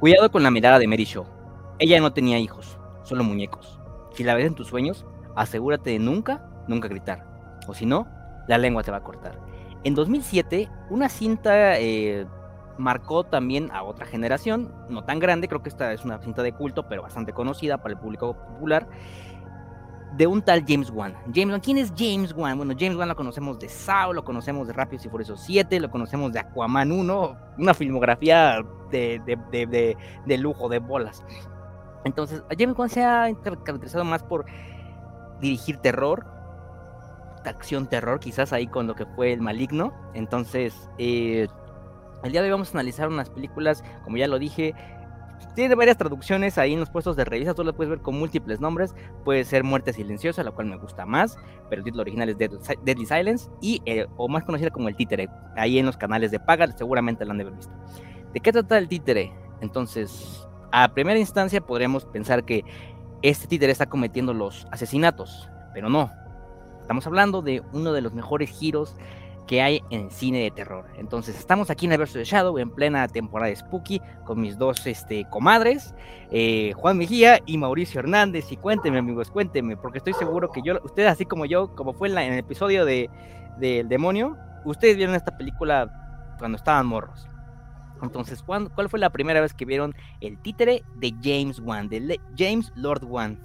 Cuidado con la mirada de Mary Shaw. Ella no tenía hijos, solo muñecos. Si la ves en tus sueños, asegúrate de nunca, nunca gritar. O si no, la lengua te va a cortar. En 2007, una cinta eh, marcó también a otra generación, no tan grande, creo que esta es una cinta de culto, pero bastante conocida para el público popular, de un tal James Wan. James Wan, ¿quién es James Wan? Bueno, James Wan lo conocemos de Saw, lo conocemos de Rápidos y Furiosos 7, lo conocemos de Aquaman 1, una filmografía de, lujo, de bolas. Entonces, James Wan se ha caracterizado más por dirigir terror, acción terror, quizás ahí con lo que fue el maligno. Entonces, eh, el día de hoy vamos a analizar unas películas, como ya lo dije, tiene varias traducciones ahí en los puestos de revista, tú lo puedes ver con múltiples nombres. Puede ser Muerte Silenciosa, la cual me gusta más, pero el título original es Deadly Silence, y, eh, o más conocida como El Títere, ahí en los canales de paga, seguramente la han de haber visto. ¿De qué trata el títere? Entonces, a primera instancia podríamos pensar que este títere está cometiendo los asesinatos, pero no. Estamos hablando de uno de los mejores giros que hay en cine de terror. Entonces, estamos aquí en el verso de Shadow, en plena temporada de Spooky, con mis dos este, comadres, eh, Juan Mejía y Mauricio Hernández. Y cuéntenme, amigos, cuéntenme, porque estoy seguro que yo, ustedes, así como yo, como fue en, el episodio de El Demonio, ustedes vieron esta película cuando estaban morros. Entonces, ¿cuál fue la primera vez que vieron el títere de James Wan, de James Lord Wan?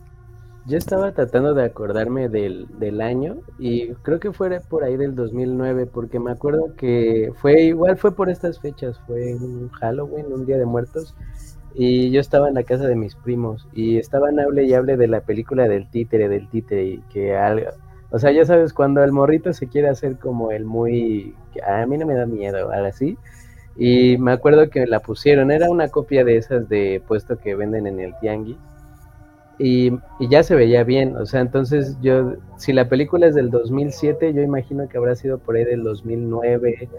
Yo estaba tratando de acordarme del, del, año y creo que fue por ahí del 2009 porque me acuerdo que fue igual fue por estas fechas, fue un Halloween, un Día de Muertos y yo estaba en la casa de mis primos y estaban hable y hable de la película del títere, del títere y que algo, o sea, ya sabes, cuando el morrito se quiere hacer como el muy, a mí no me da miedo, algo así, y me acuerdo que la pusieron, era una copia de esas de puesto que venden en el tianguis y, ya se veía bien, o sea, entonces yo, si la película es del 2007, yo imagino que habrá sido por ahí del 2009.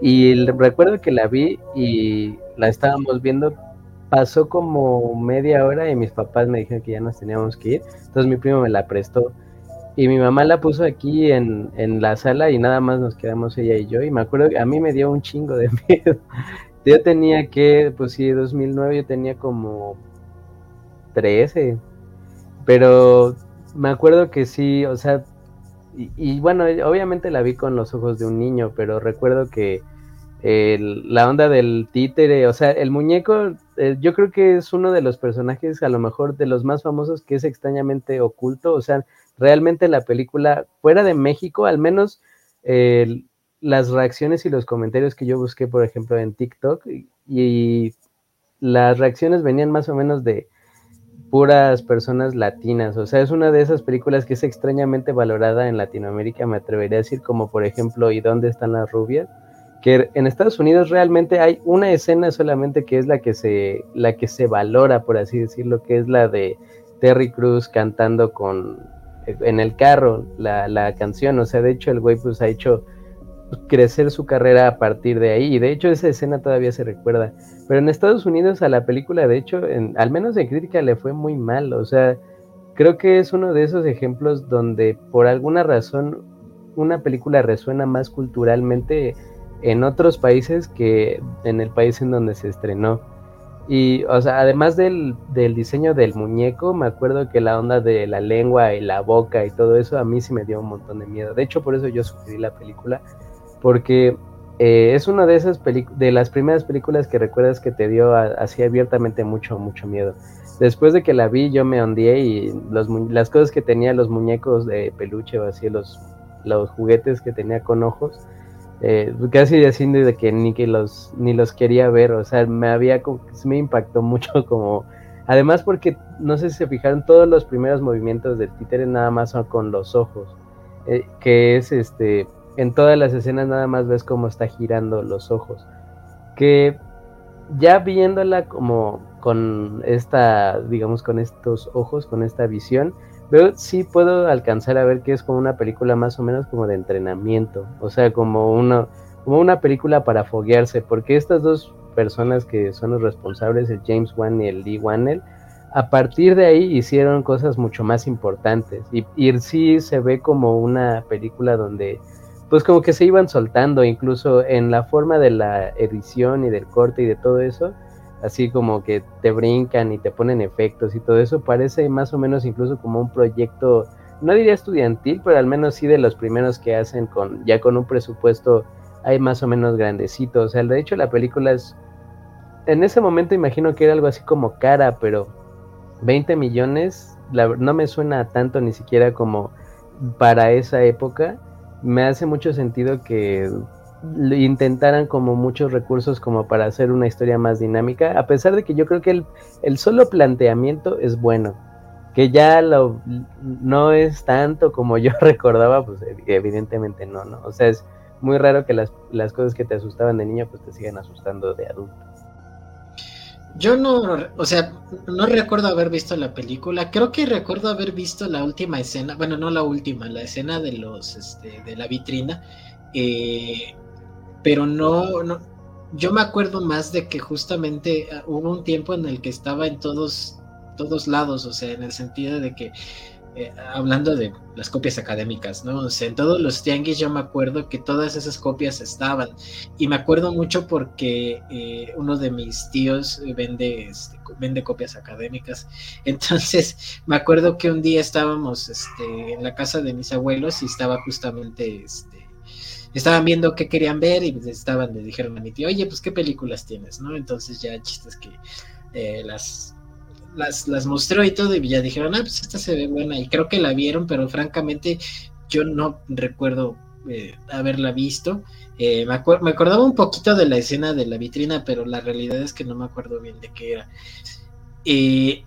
Y recuerdo que la vi y la estábamos viendo, pasó como media hora y mis papás me dijeron que ya nos teníamos que ir, entonces mi primo me la prestó. Y mi mamá la puso aquí en, en la sala y nada más nos quedamos ella y yo. Y me acuerdo que a mí me dio un chingo de miedo. Yo tenía que, pues sí, 2009 yo tenía como 13. Pero me acuerdo que sí, o sea, y, bueno, obviamente la vi con los ojos de un niño, pero recuerdo que la onda del títere, o sea, el muñeco, eh, yo creo que es uno de los personajes a lo mejor de los más famosos que es extrañamente oculto, o sea, realmente la película, fuera de México, al menos las reacciones y los comentarios que yo busqué, por ejemplo, en TikTok, y las reacciones venían más o menos de puras personas latinas. O sea, es una de esas películas que es extrañamente valorada en Latinoamérica, me atrevería a decir, como por ejemplo, ¿Y dónde están las rubias? Que en Estados Unidos realmente hay una escena solamente que es la que se, la que se valora, por así decirlo, que es la de Terry Cruz cantando con en el carro la, la canción. O sea, de hecho, el güey pues ha hecho crecer su carrera a partir de ahí. Y de hecho esa escena todavía se recuerda. Pero en Estados Unidos a la película, de hecho, en, al menos en crítica le fue muy mal. O sea, creo que es uno de esos ejemplos donde por alguna razón una película resuena más culturalmente en otros países que en el país en donde se estrenó. Y, o sea, además del, del, diseño del muñeco, me acuerdo que la onda de la lengua y la boca y todo eso a mí sí me dio un montón de miedo. De hecho, por eso yo sugerí la película, porque eh, es una de esas de las primeras películas que recuerdas que te dio así abiertamente mucho, mucho miedo. Después de que la vi, yo me hundí y las cosas que tenía, los muñecos de peluche o así, los, los juguetes que tenía con ojos, eh, casi diciendo de que ni que los ni los quería ver, o sea, me había me impactó mucho como además porque no sé si se fijaron todos los primeros movimientos del títere nada más son con los ojos, eh, que es este en todas las escenas nada más ves cómo está girando los ojos. Que ya viéndola como con esta, digamos, con estos ojos, con esta visión, veo, sí puedo alcanzar a ver que es como una película más o menos como de entrenamiento, o sea, como una, como una película para foguearse, porque estas dos personas que son los responsables, el James Wan y el Lee Wannell, a partir de ahí hicieron cosas mucho más importantes y, y sí se ve como una película donde pues como que se iban soltando, incluso en la forma de la edición y del corte y de todo eso, así como que te brincan y te ponen efectos y todo eso, parece más o menos incluso como un proyecto, no diría estudiantil, pero al menos sí de los primeros que hacen con ya con un presupuesto hay más o menos grandecito. O sea, de hecho la película es, en ese momento imagino que era algo así como cara, pero 20 millones no me suena tanto ni siquiera como para esa época. Me hace mucho sentido que intentaran como muchos recursos como para hacer una historia más dinámica, a pesar de que yo creo que el, el solo planteamiento es bueno, que ya lo, no es tanto como yo recordaba, pues evidentemente no, ¿no? O sea, es muy raro que las, las cosas que te asustaban de niño pues te sigan asustando de adulto. Yo no, o sea, no recuerdo haber visto la película. Creo que recuerdo haber visto la última escena, bueno, no la última, la escena de los, este, de la vitrina. Eh, pero no, no, yo me acuerdo más de que justamente ah, hubo un tiempo en el que estaba en todos, todos lados, o sea, en el sentido de que, eh, hablando de las copias académicas, ¿no? O sea, en todos los tianguis yo me acuerdo que todas esas copias estaban. Y me acuerdo mucho porque eh, uno de mis tíos vende, este, vende copias académicas. Entonces, me acuerdo que un día estábamos este, en la casa de mis abuelos y estaba justamente este, estaban viendo qué querían ver y estaban, le dijeron a mi tío, oye, pues qué películas tienes, ¿no? Entonces ya chistes que eh, las, las, las mostró y todo, y ya dijeron, ah, pues esta se ve buena, y creo que la vieron, pero francamente yo no recuerdo eh, haberla visto. Eh, me, me, acordaba un poquito de la escena de la vitrina, pero la realidad es que no me acuerdo bien de qué era. Eh,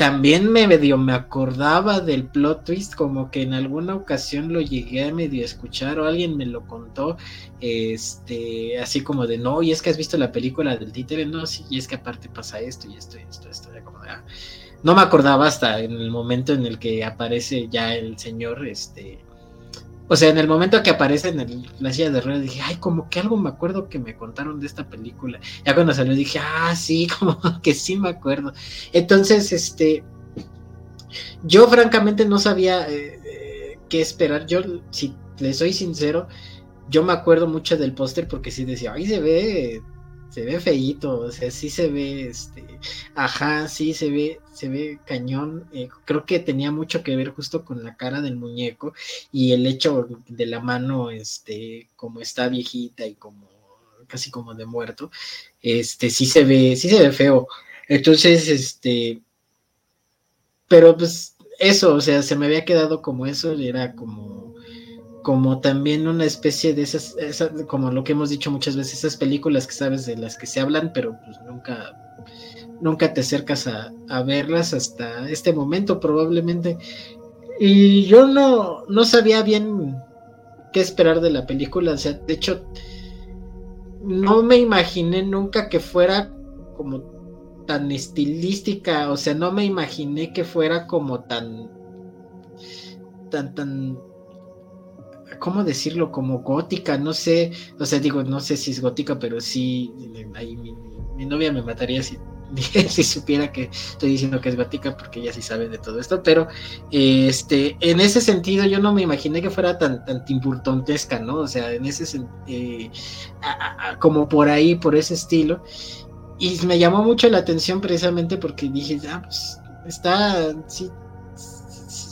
también me medio me acordaba del plot twist, como que en alguna ocasión lo llegué a medio escuchar o alguien me lo contó, este, así como de no, y es que has visto la película del títere, no, sí, y es que aparte pasa esto y esto y esto, esto, como ah". no me acordaba hasta en el momento en el que aparece ya el señor, este, o sea, en el momento que aparece en el, la silla de ruedas, dije, ay, como que algo me acuerdo que me contaron de esta película. Ya cuando salió dije, ah, sí, como que sí me acuerdo. Entonces, este, yo francamente no sabía eh, eh, qué esperar. Yo, si le soy sincero, yo me acuerdo mucho del póster porque sí decía, ay, se ve se ve feíto, o sea, sí se ve, este, ajá, sí se ve, se ve cañón. Eh, creo que tenía mucho que ver justo con la cara del muñeco y el hecho de la mano, este, como está viejita y como casi como de muerto, este, sí se ve, sí se ve feo. Entonces, este, pero pues eso, o sea, se me había quedado como eso, era como como también una especie de esas, como lo que hemos dicho muchas veces, esas películas que sabes de las que se hablan, pero pues nunca, nunca te acercas a, verlas hasta este momento probablemente. Y yo no, no sabía bien qué esperar de la película, o sea, de hecho, no me imaginé nunca que fuera como tan estilística, o sea, no me imaginé que fuera como tan, tan, tan ¿cómo decirlo? Como gótica, no sé, o sea, digo, no sé si es gótica, pero sí, ahí mi, novia me mataría si, si supiera que estoy diciendo que es gótica, porque ella sí sabe de todo esto, pero este, en ese sentido yo no me imaginé que fuera tan, tan timburtontesca, ¿no? O sea, en ese eh, como por ahí, por ese estilo. Y me llamó mucho la atención precisamente porque dije, ah, pues está, sí,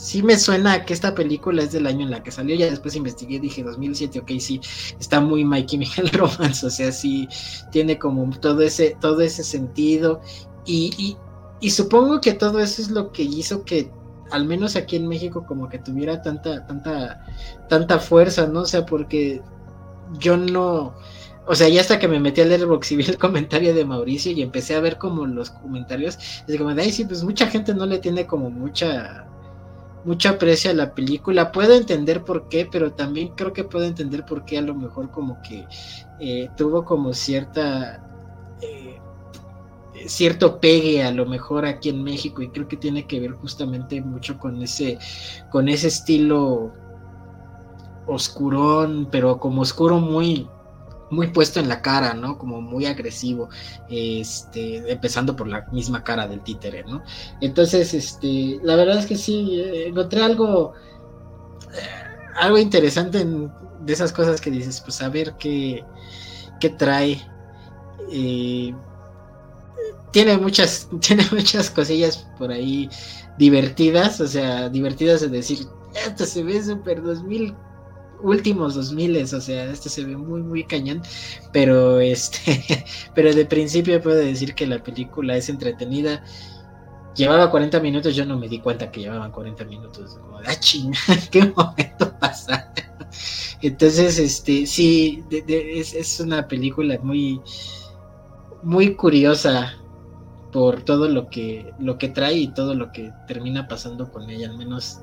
sí me suena que esta película es del año en la que salió. Ya después investigué dije 2007, ok, sí, está muy Mikey Miguel Romance, o sea, sí tiene como todo ese, todo ese sentido. Y, y, supongo que todo eso es lo que hizo que, al menos aquí en México, como que tuviera tanta, tanta, tanta fuerza, ¿no? O sea, porque yo no. O sea, ya hasta que me metí a leer y vi el comentario de Mauricio y empecé a ver como los comentarios, es como de, ay, sí, pues mucha gente no le tiene como mucha, mucho aprecio a la película. Puedo entender por qué, pero también creo que puedo entender por qué a lo mejor como que eh, tuvo como cierta... Eh, cierto pegue a lo mejor aquí en México y creo que tiene que ver justamente mucho con ese con ese estilo oscurón pero como oscuro muy muy puesto en la cara, ¿no? Como muy agresivo, este, empezando por la misma cara del títere, ¿no? Entonces, este, la verdad es que sí, eh, encontré algo, eh, algo interesante de esas cosas que dices, pues a ver qué, qué trae. Eh, tiene muchas, tiene muchas cosillas por ahí divertidas, o sea, divertidas de decir, esto se ve super 2000, últimos 2000, o sea, esto se ve muy, muy cañón, pero este, pero de principio puedo decir que la película es entretenida. Llevaba 40 minutos, yo no me di cuenta que llevaban 40 minutos, como de, ah, ¿qué momento pasa? Entonces, este, sí, es, es una película muy, muy curiosa por todo lo que, lo que trae y todo lo que termina pasando con ella, al menos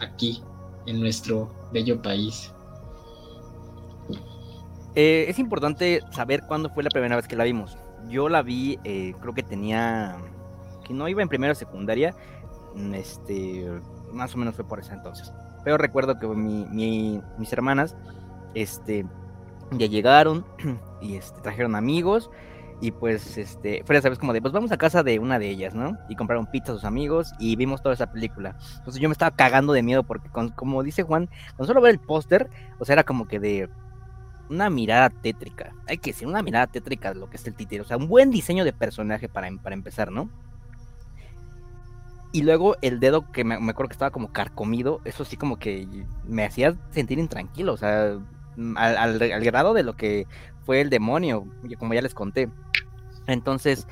aquí, en nuestro bello país. Eh, es importante saber cuándo fue la primera vez que la vimos. Yo la vi, eh, creo que tenía, que no iba en primera o secundaria, mm, este, más o menos fue por ese entonces. Pero recuerdo que mis hermanas, este, ya llegaron y este, trajeron amigos y pues, este, fuera, sabes, como de, pues vamos a casa de una de ellas, ¿no? Y compraron pizza a sus amigos y vimos toda esa película. Entonces yo me estaba cagando de miedo porque, como dice Juan, con solo ver el póster, o sea, era como que de una mirada tétrica. Hay que decir, una mirada tétrica de lo que es el títere. O sea, un buen diseño de personaje para, para empezar, ¿no? Y luego el dedo que me, me, acuerdo que estaba como carcomido, eso sí como que me hacía sentir intranquilo, o sea, al, al grado de lo que fue el demonio, como ya les conté. Entonces,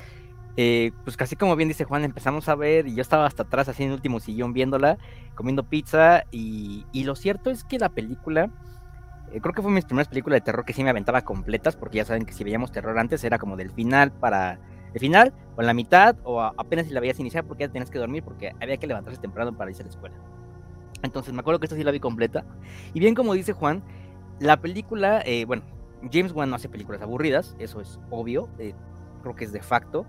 eh, pues casi como bien dice Juan, empezamos a ver y yo estaba hasta atrás así en el último sillón viéndola, comiendo pizza y, lo cierto es que la película, eh, creo que fue mi primera película de terror que sí me aventaba completas, porque ya saben que si veíamos terror antes era como del final para el final o en la mitad o apenas si la veías iniciar porque ya tenías que dormir porque había que levantarse temprano para irse a la escuela. Entonces me acuerdo que esta sí la vi completa y bien como dice Juan, la película, eh, bueno, James Wan no hace películas aburridas, eso es obvio, eh, creo que es de facto.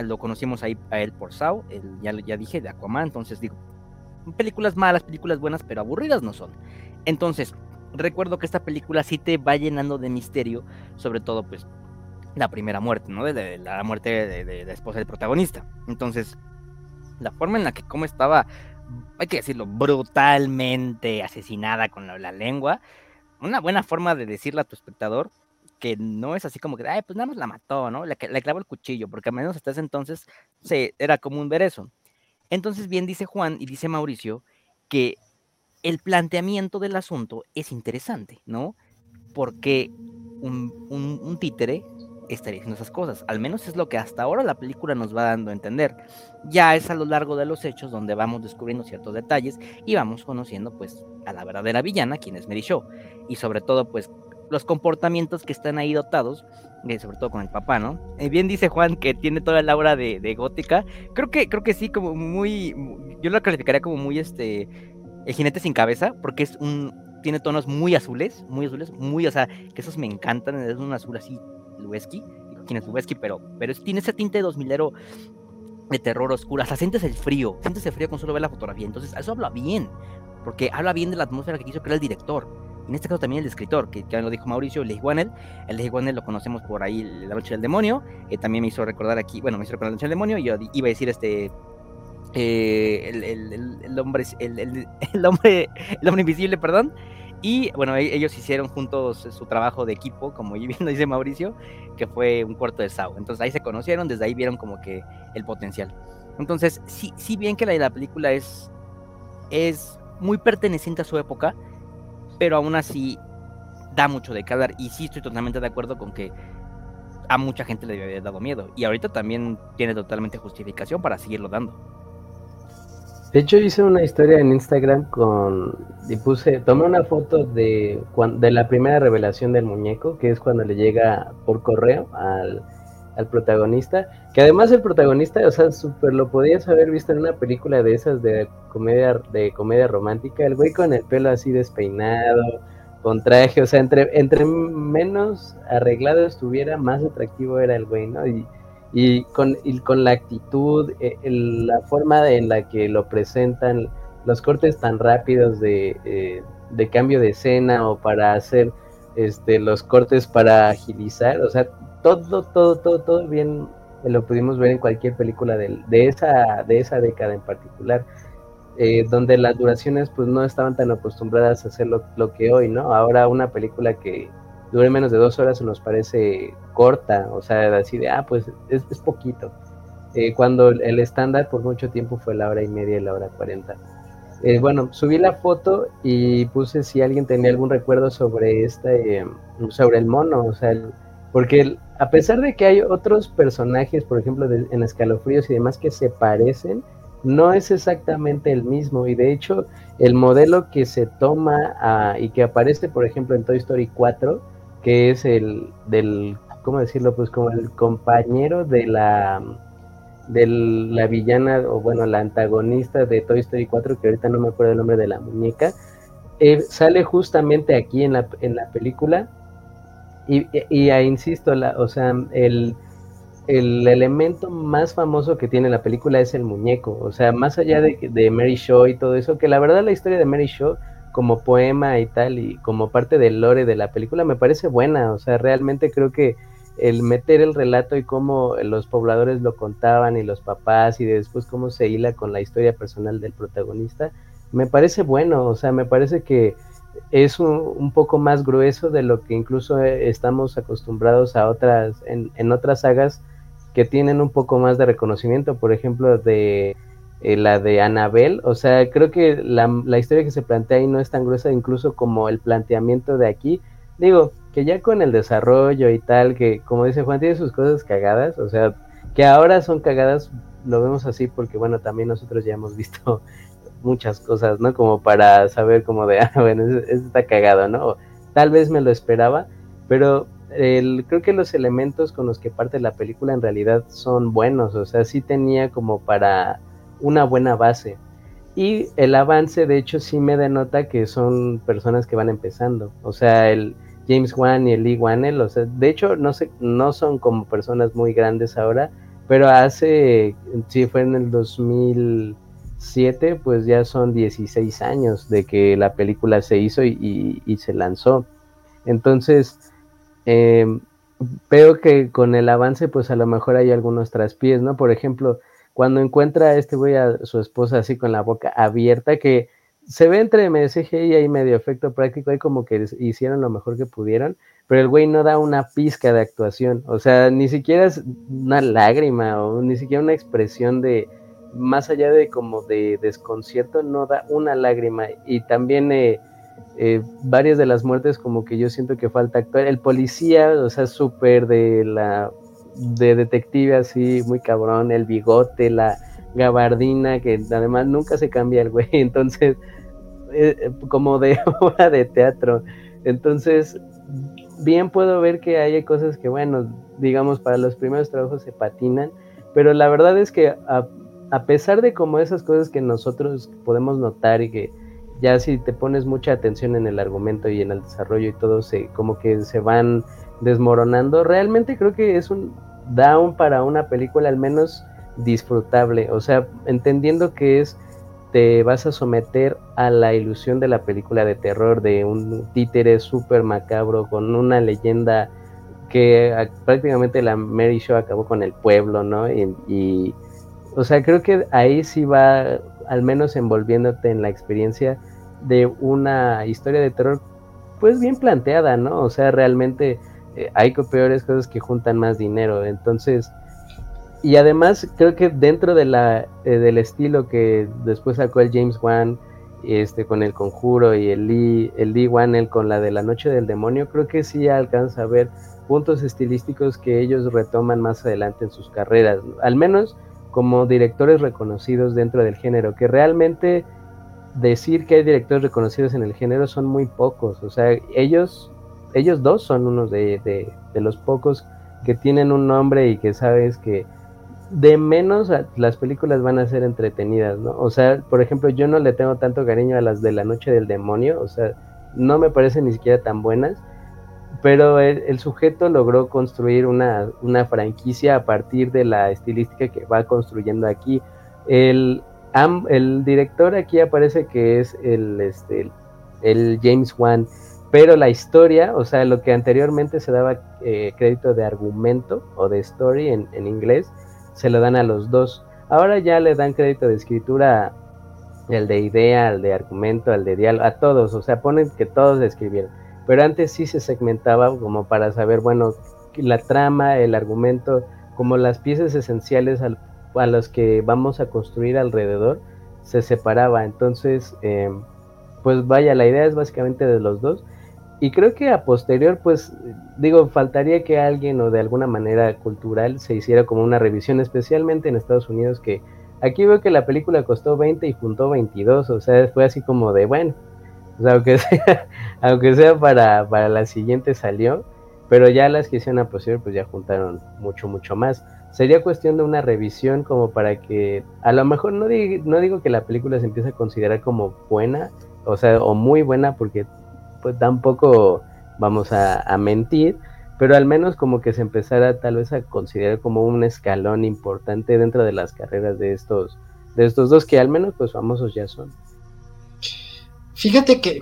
Lo conocimos ahí a él por Sao, ya, ya dije, de Aquaman, entonces digo, películas malas, películas buenas, pero aburridas no son. Entonces, recuerdo que esta película sí te va llenando de misterio, sobre todo pues la primera muerte, ¿no? De, la muerte de, la esposa del protagonista. Entonces, la forma en la que como estaba, hay que decirlo, brutalmente asesinada con la lengua, una buena forma de decirle a tu espectador que no es así como que, ay, pues nada más la mató, ¿no? Le, le clavó el cuchillo, porque al menos hasta ese entonces se, era común ver eso. Entonces, bien dice Juan y dice Mauricio que el planteamiento del asunto es interesante, ¿no? Porque un, un, un títere estaría haciendo esas cosas. Al menos es lo que hasta ahora la película nos va dando a entender. Ya es a lo largo de los hechos donde vamos descubriendo ciertos detalles y vamos conociendo pues a la verdadera villana, quien es Mary Shaw. Y sobre todo pues los comportamientos que están ahí dotados, eh, sobre todo con el papá, ¿no? Eh, bien dice Juan que tiene toda la aura de, gótica. Creo que, creo que sí, como muy, yo lo calificaría como muy este, el jinete sin cabeza, porque es un, tiene tonos muy azules, muy azules, muy, o sea, que esos me encantan, es un azul así Lubeski, quién es Lubeski, pero, pero tiene ese tinte de 2000ero de terror oscuro, hasta sientes el frío, sientes el frío con solo ver la fotografía, entonces eso habla bien, porque habla bien de la atmósfera que quiso crear el director, en este caso también el escritor, que ya lo dijo Mauricio, Leigh el Leigh lo conocemos por ahí, La Noche del Demonio, también me hizo recordar aquí, bueno, me hizo recordar La Noche del Demonio, y yo iba a decir este, eh, el, el, el, hombre, el, el, hombre, el hombre invisible, perdón, y bueno, e-, ellos hicieron juntos su trabajo de equipo, como bien lo dice Mauricio, que fue un cuarto de Sao. Entonces ahí se conocieron, desde ahí vieron como que el potencial. Entonces, sí, sí bien que la, la película es, es muy perteneciente a su época, pero aún así da mucho de qué hablar. Y sí estoy totalmente de acuerdo con que a mucha gente le había dado miedo. Y ahorita también tiene totalmente justificación para seguirlo dando. De hecho, hice una historia en Instagram con. Y puse. Tomé una foto de, de la primera revelación del muñeco, que es cuando le llega por correo al, protagonista. Que además el protagonista, o sea, súper lo podías haber visto en una película de esas de comedia, de comedia romántica. El güey con el pelo así despeinado, con traje, o sea, entre, entre menos arreglado estuviera, más atractivo era el güey, ¿no? Y y con, con la actitud, eh, la forma en la que lo presentan, los cortes tan rápidos de, eh, de, cambio de escena o para hacer este, los cortes para agilizar, o sea, todo, todo, todo, todo bien lo pudimos ver en cualquier película de, de, esa, de esa década en particular. Eh, donde las duraciones pues no estaban tan acostumbradas a hacer lo, lo, que hoy, ¿no? Ahora una película que dure menos de dos horas nos parece corta, o sea, así de, ah, pues es, poquito. eh, cuando el estándar por mucho tiempo fue la hora y media y la hora cuarenta. Eh, bueno, subí la foto y puse si alguien tenía algún recuerdo sobre este, sobre el mono, o sea, porque a pesar de que hay otros personajes, por ejemplo, en escalofríos y demás que se parecen, no es exactamente el mismo y de hecho el modelo que se toma ah, y que aparece, por ejemplo, en Toy Story 4, que es el del, ¿cómo decirlo? Pues como el compañero de la de la villana, o bueno, la antagonista de Toy Story 4, que ahorita no me acuerdo el nombre de la muñeca, sale justamente aquí en la, en la película. Y, y, insisto, la, o sea, el, el elemento más famoso que tiene la película es el muñeco. O sea, más allá de, de Mary Shaw y todo eso, que la verdad la historia de Mary Shaw como poema y tal, y como parte del lore de la película, me parece buena. O sea, realmente creo que el meter el relato y cómo los pobladores lo contaban y los papás y después cómo se hila con la historia personal del protagonista, me parece bueno, o sea, me parece que es un, poco más grueso de lo que incluso eh, estamos acostumbrados a otras, en, en otras sagas que tienen un poco más de reconocimiento, por ejemplo, de eh, la de Anabel, o sea, creo que la, la historia que se plantea ahí no es tan gruesa incluso como el planteamiento de aquí, digo, que ya con el desarrollo y tal, que como dice Juan, tiene sus cosas cagadas, o sea, que ahora son cagadas, lo vemos así porque, bueno, también nosotros ya hemos visto muchas cosas, ¿no? Como para saber como de, ah, bueno, eso, está cagado, ¿no? tal vez me lo esperaba, pero el, creo que los elementos con los que parte la película en realidad son buenos, o sea, sí tenía como para una buena base. Y el avance, de hecho, sí me denota que son personas que van empezando. O sea, el, James Wan y el Lee Wanell, o sea, de hecho no sé, no son como personas muy grandes ahora, pero hace, si fue en el 2007, pues ya son 16 años de que la película se hizo y, se lanzó. Entonces, em, veo que con el avance, pues a lo mejor hay algunos traspiés, ¿no? Por ejemplo, cuando encuentra a este güey a su esposa así con la boca abierta, que se ve entre CGI y medio efecto práctico, hay como que hicieron lo mejor que pudieron, pero el güey no da una pizca de actuación, o sea, ni siquiera es una lágrima o ni siquiera una expresión de, más allá de como de desconcierto, no da una lágrima. Y también eh, eh, varias de las muertes como que yo siento que falta actuar, el policía, o sea, súper de la, de detective así, muy cabrón, el bigote, la gabardina, que además nunca se cambia el güey, entonces, eh, como de obra de teatro. Entonces, bien puedo ver que hay cosas que, bueno, digamos, para los primeros trabajos se patinan, pero la verdad es que a, a pesar de como esas cosas que nosotros podemos notar y que ya si te pones mucha atención en el argumento y en el desarrollo y todo, se, como que se van desmoronando, realmente creo que es un down para una película, al menos disfrutable, o sea, entendiendo que es te vas a someter a la ilusión de la película de terror de un títere súper macabro con una leyenda que prácticamente la Mary Show acabó con el pueblo, ¿no? Y, o sea, creo que ahí sí va al menos envolviéndote en la experiencia de una historia de terror pues bien planteada, ¿no? O sea, realmente eh, hay peores cosas que juntan más dinero, entonces y además creo que dentro de la, eh, del estilo que después sacó el James Wan este, con el conjuro y el Lee, el Lee Wanel con la de la noche del demonio, creo que sí alcanza a ver puntos estilísticos que ellos retoman más adelante en sus carreras, al menos como directores reconocidos dentro del género, que realmente decir que hay directores reconocidos en el género son muy pocos, o sea, ellos, ellos dos son unos de, los pocos que tienen un nombre y que sabes que de menos las películas van a ser entretenidas, ¿no? O sea, por ejemplo, yo no le tengo tanto cariño a las de la noche del demonio, o sea, no me parecen ni siquiera tan buenas, pero el, sujeto logró construir una, una, franquicia a partir de la estilística que va construyendo aquí. El, el director aquí aparece que es el, este, el James Wan, pero la historia, o sea, lo que anteriormente se daba eh, crédito de argumento o de story en, en inglés, se lo dan a los dos. Ahora ya le dan crédito de escritura el de idea, al de argumento, al de diálogo, a todos, o sea, ponen que todos escribieron. Pero antes sí se segmentaba como para saber, bueno, la trama, el argumento, como las piezas esenciales a los que vamos a construir alrededor se separaba. Entonces, em, pues vaya, la idea es básicamente de los dos. Y creo que a posterior, pues digo, faltaría que alguien o de alguna manera cultural se hiciera como una revisión, especialmente en Estados Unidos, que aquí veo que la película costó 20 y juntó 22, o sea, fue así como de, bueno, aunque sea, aunque sea para, para la siguiente salió, pero ya las que hicieron a posterior, pues ya juntaron mucho, mucho más. Sería cuestión de una revisión como para que a lo mejor no, no digo que la película se empiece a considerar como buena, o sea, o muy buena porque pues tampoco vamos a, mentir, pero al menos como que se empezara tal vez a considerar como un escalón importante dentro de las carreras de estos de estos dos que al menos pues famosos ya son. Fíjate que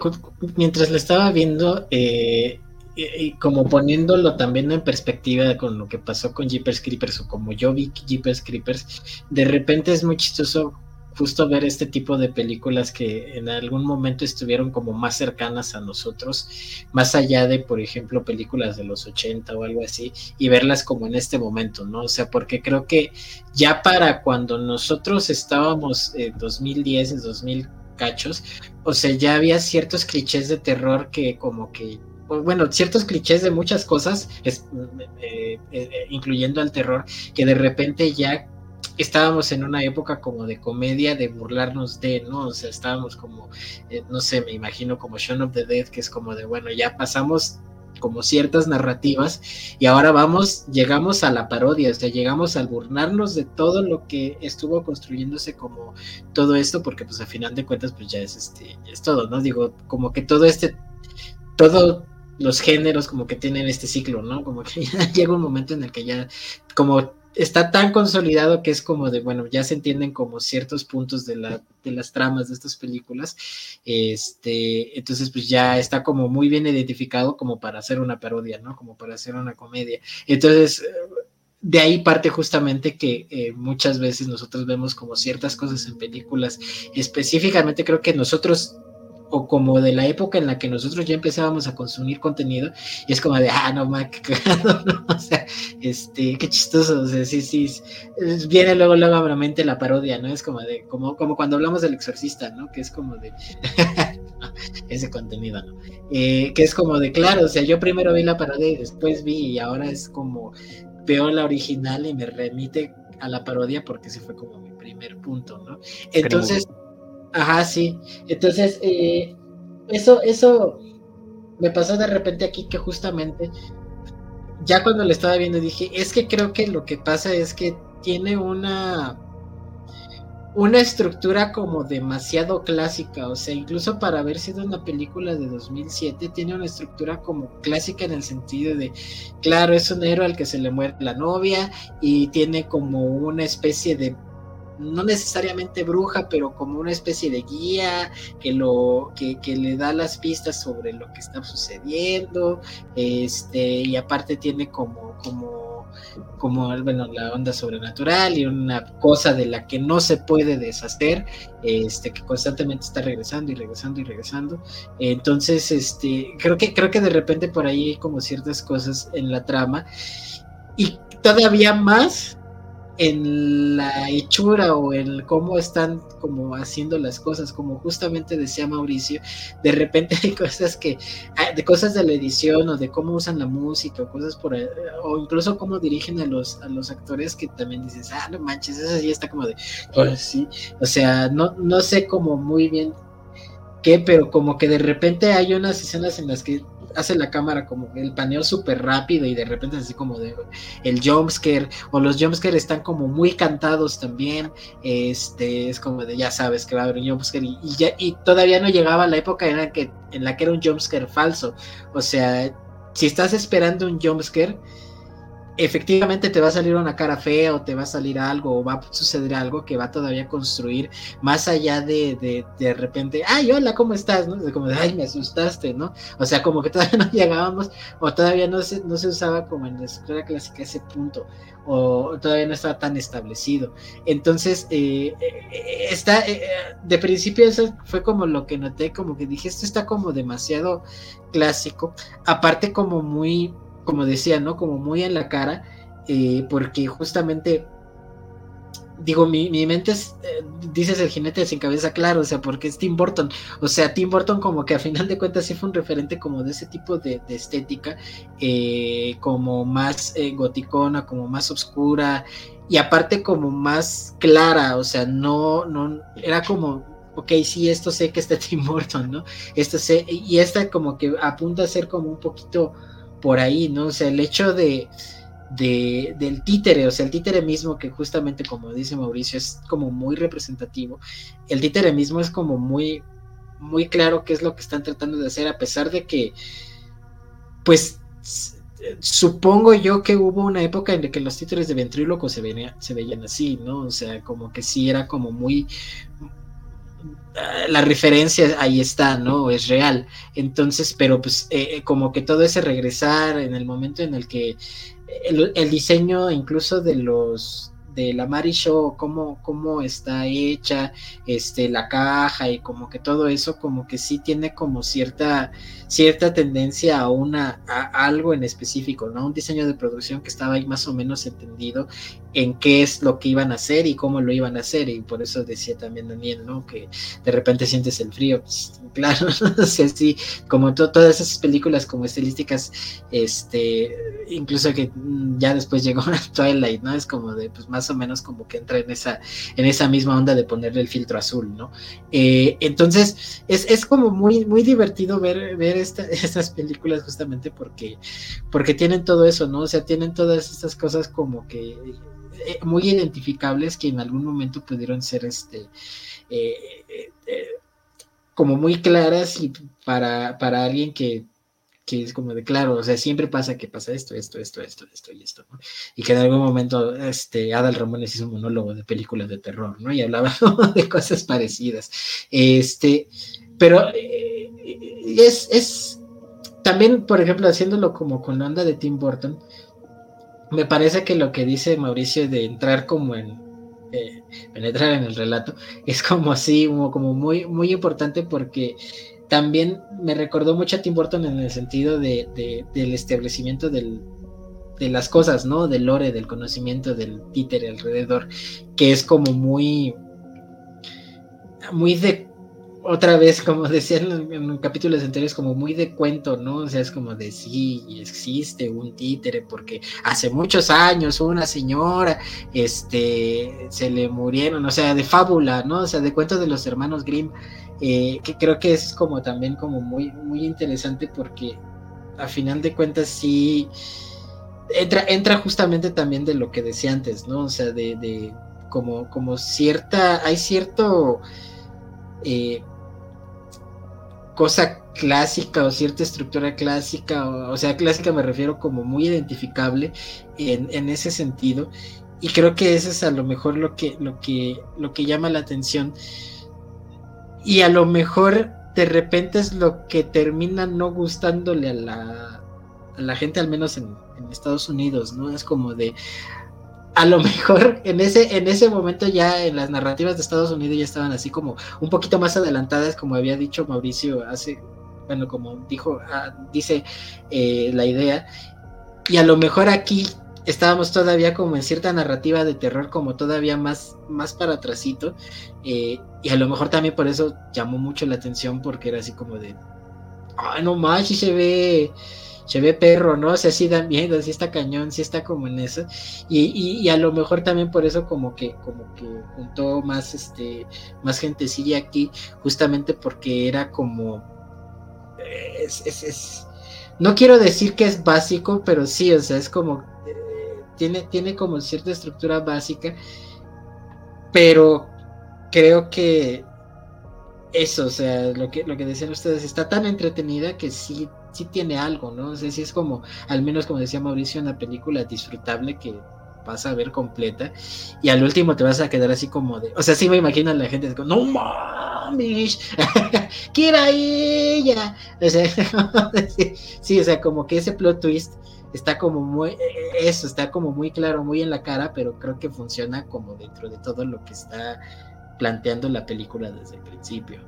mientras lo estaba viendo, eh, y como poniéndolo también en perspectiva con lo que pasó con Jeepers Creepers o como yo vi Jeepers Creepers, de repente es muy chistoso justo ver este tipo de películas que en algún momento estuvieron como más cercanas a nosotros, más allá de, por ejemplo, películas de los 80 o algo así, y verlas como en este momento, ¿no? O sea, porque creo que ya para cuando nosotros estábamos en 2010, en 2000 cachos, o sea, ya había ciertos clichés de terror que como que bueno, ciertos clichés de muchas cosas, es, eh, eh, eh, incluyendo al terror, que de repente ya estábamos en una época como de comedia, de burlarnos de, ¿no? O sea, estábamos como, no sé, me imagino como Shaun of the Dead, que es como de, bueno, ya pasamos como ciertas narrativas y ahora vamos, llegamos a la parodia, o sea, llegamos al burlarnos de todo lo que estuvo construyéndose como todo esto, porque pues a final de cuentas pues ya es este, es todo, ¿no? Digo, como que todo este, todo los géneros como que tienen este ciclo, ¿no? Como que ya llega un momento en el que ya como está tan consolidado que es como de, bueno, ya se entienden como ciertos puntos de, la, de las tramas de estas películas, este, entonces pues ya está como muy bien identificado como para hacer una parodia, ¿no? Como para hacer una comedia. Entonces, de ahí parte justamente que eh, muchas veces nosotros vemos como ciertas cosas en películas, específicamente creo que nosotros o como de la época en la que nosotros ya empezábamos a consumir contenido, y es como de, ah, no, ma, qué cagado, ¿no? O sea, este, qué chistoso, o sea, sí, sí, viene luego, luego a la mente la parodia, ¿no? Es como de, como, como cuando hablamos del exorcista, ¿no? Que es como de, ese contenido, ¿no? Eh, que es como de, claro, o sea, yo primero vi la parodia y después vi, y ahora es como, veo la original y me remite a la parodia porque ese fue como mi primer punto, ¿no? Entonces... Ajá, sí. Entonces, eh, eso, eso me pasó de repente aquí que justamente, ya cuando le estaba viendo dije, es que creo que lo que pasa es que tiene una una estructura como demasiado clásica, o sea, incluso para haber sido una película de 2007 tiene una estructura como clásica en el sentido de, claro, es un héroe al que se le muere la novia y tiene como una especie de no necesariamente bruja, pero como una especie de guía que lo que, le da las pistas sobre lo que está sucediendo, este y aparte tiene como como como bueno, la onda sobrenatural y una cosa de la que no se puede deshacer, este que constantemente está regresando y regresando y regresando. Entonces, este creo que creo que de repente por ahí hay como ciertas cosas en la trama y todavía más en la hechura o en cómo están como haciendo las cosas, como justamente decía Mauricio, de repente hay cosas que, ah, de cosas de la edición o de cómo usan la música o cosas por, o incluso cómo dirigen a los, a los actores que también dices, ah, no manches, eso sí está como de, oh, sí, o sea, no, no sé como muy bien qué, pero como que de repente hay unas escenas en las que hace la cámara como el paneo súper rápido y de repente así como de el jumpscare o los jumpscare están como muy cantados también este es como de ya sabes que va a haber un jumpscare y, y ya y todavía no llegaba la época en la que en la que era un jumpscare falso. O sea si estás esperando un jumpscare efectivamente te va a salir una cara fea o te va a salir algo o va a suceder algo que va todavía construir más allá de, de, de repente, ay, hola, ¿cómo estás? ¿no? Como de, ay, me asustaste, ¿no? O sea, como que todavía no llegábamos o todavía no se, no se usaba como en la escuela clásica ese punto o todavía no estaba tan establecido. Entonces, eh, eh está, eh, de principio eso fue como lo que noté, como que dije, esto está como demasiado clásico, aparte como muy como decía, ¿no? Como muy en la cara, eh, porque justamente digo, mi, mi mente es, eh, dices el jinete sin cabeza, claro, o sea, porque es Tim Burton, o sea, Tim Burton como que a final de cuentas sí fue un referente como de ese tipo de, estética, eh, como más eh, goticona, como más oscura, y aparte como más clara, o sea, no, no, era como, ok, sí, esto sé que está Tim Burton, ¿no? Esto sé, y esta como que apunta a ser como un poquito por ahí, ¿no? O sea, el hecho de de, del títere, o sea, el títere mismo, que justamente como dice Mauricio, es como muy representativo, el títere mismo es como muy, muy claro qué es lo que están tratando de hacer, a pesar de que, pues, supongo yo que hubo una época en la que los títeres de ventríloco se, se veían así, ¿no? O sea, como que sí era como muy... La referencia ahí está, ¿no? Es real. Entonces, pero pues eh, eh, como que todo ese regresar en el momento en el que el, diseño incluso de los de la Mari Show, cómo, cómo está hecha, este, la caja y como que todo eso, como que sí tiene como cierta, cierta tendencia a una, a algo en específico, ¿no? Un diseño de producción que estaba ahí más o menos entendido en qué es lo que iban a hacer y cómo lo iban a hacer, y por eso decía también Daniel, ¿no? Que de repente sientes el frío, pues, claro, no sé si como todas esas películas como estilísticas, este, incluso que ya después llegó a Twilight, ¿no? Es como de, pues más o menos como que entra en esa, en esa misma onda de ponerle el filtro azul, ¿no? Eh, entonces, es, es, como muy, muy divertido ver, ver estas películas justamente porque, porque tienen todo eso, ¿no? O sea, tienen todas estas cosas como que eh, muy identificables que en algún momento pudieron ser este eh, como muy claras y para, para alguien que, que, es como de claro, o sea, siempre pasa que pasa esto, esto, esto, esto, esto y esto, ¿no? Y que en algún momento este Adal Ramones hizo un monólogo de películas de terror, ¿no? Y hablaba de cosas parecidas. Este, pero es, es también, por ejemplo, haciéndolo como con onda de Tim Burton, me parece que lo que dice Mauricio de entrar como en eh, penetrar en el relato es como así, como, muy, muy importante porque también me recordó mucho a Tim Burton en el sentido de, del establecimiento de las cosas, ¿no? Del lore, del conocimiento del títere alrededor, que es como muy, muy de otra vez, como decían en, capítulos anteriores, como muy de cuento, ¿no? O sea, es como de sí, existe un títere, porque hace muchos años una señora, este, se le murieron, o sea, de fábula, ¿no? O sea, de cuento de los hermanos Grimm, eh, que creo que es como también como muy, muy interesante porque a final de cuentas sí entra, entra justamente también de lo que decía antes, ¿no? O sea, de, de como, como cierta, hay cierto... Eh, cosa clásica o cierta estructura clásica, o, sea, clásica me refiero como muy identificable en, ese sentido. Y creo que eso es a lo mejor lo que, lo que, lo que llama la atención. Y a lo mejor de repente es lo que termina no gustándole a la, a la gente, al menos en, Estados Unidos, ¿no? Es como de, a lo mejor en ese, en ese momento ya en las narrativas de Estados Unidos ya estaban así como un poquito más adelantadas, como había dicho Mauricio hace, bueno, como dijo, ah, dice eh, la idea, y a lo mejor aquí estábamos todavía como en cierta narrativa de terror, como todavía más, más para atrasito, eh, y a lo mejor también por eso llamó mucho la atención, porque era así como de, ay, no más, si se ve se ve perro, ¿no? O sea, sí da miedo, sí está cañón, sí está como en eso. Y, a lo mejor también por eso como que, como que juntó más, este, más gentecilla aquí, justamente porque era como, es, es, no quiero decir que es básico, pero sí, o sea, es como, tiene, tiene como cierta estructura básica, pero creo que eso, o sea, lo que, lo que decían ustedes, está tan entretenida que sí sí tiene algo, ¿no? O sea, sí es como, al menos como decía Mauricio, una película disfrutable que vas a ver completa y al último te vas a quedar así como de, o sea, sí me imagino la gente como, no mames, ¿qué era ella? O sea, sí, o sea, como que ese plot twist está como muy, eso, está como muy claro, muy en la cara, pero creo que funciona como dentro de todo lo que está planteando la película desde el principio.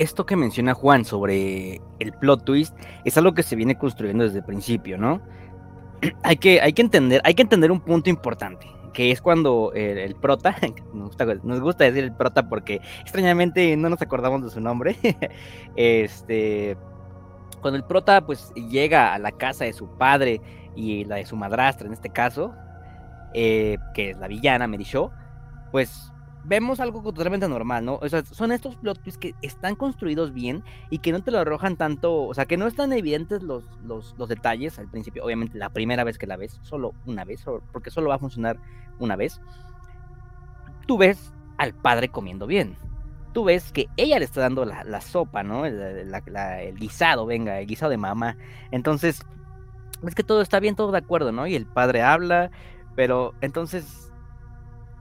esto que menciona Juan sobre el plot twist es algo que se viene construyendo desde el principio, ¿no? hay que, hay que entender, hay que entender un punto importante, que es cuando el, prota, nos gusta, decir el prota porque extrañamente no nos acordamos de su nombre, este, cuando el prota pues llega a la casa de su padre y la de su madrastra en este caso, eh, que es la villana Mary pues vemos algo totalmente normal, ¿no? O sea, son estos plot twists que están construidos bien y que no te lo arrojan tanto, o sea, que no están evidentes los, los, detalles al principio, obviamente la primera vez que la ves, solo una vez, porque solo va a funcionar una vez. Tú ves al padre comiendo bien. Tú ves que ella le está dando la, sopa, ¿no? El, guisado, venga, el guisado de mamá. Entonces, es que todo está bien, todo de acuerdo, ¿no? Y el padre habla, pero entonces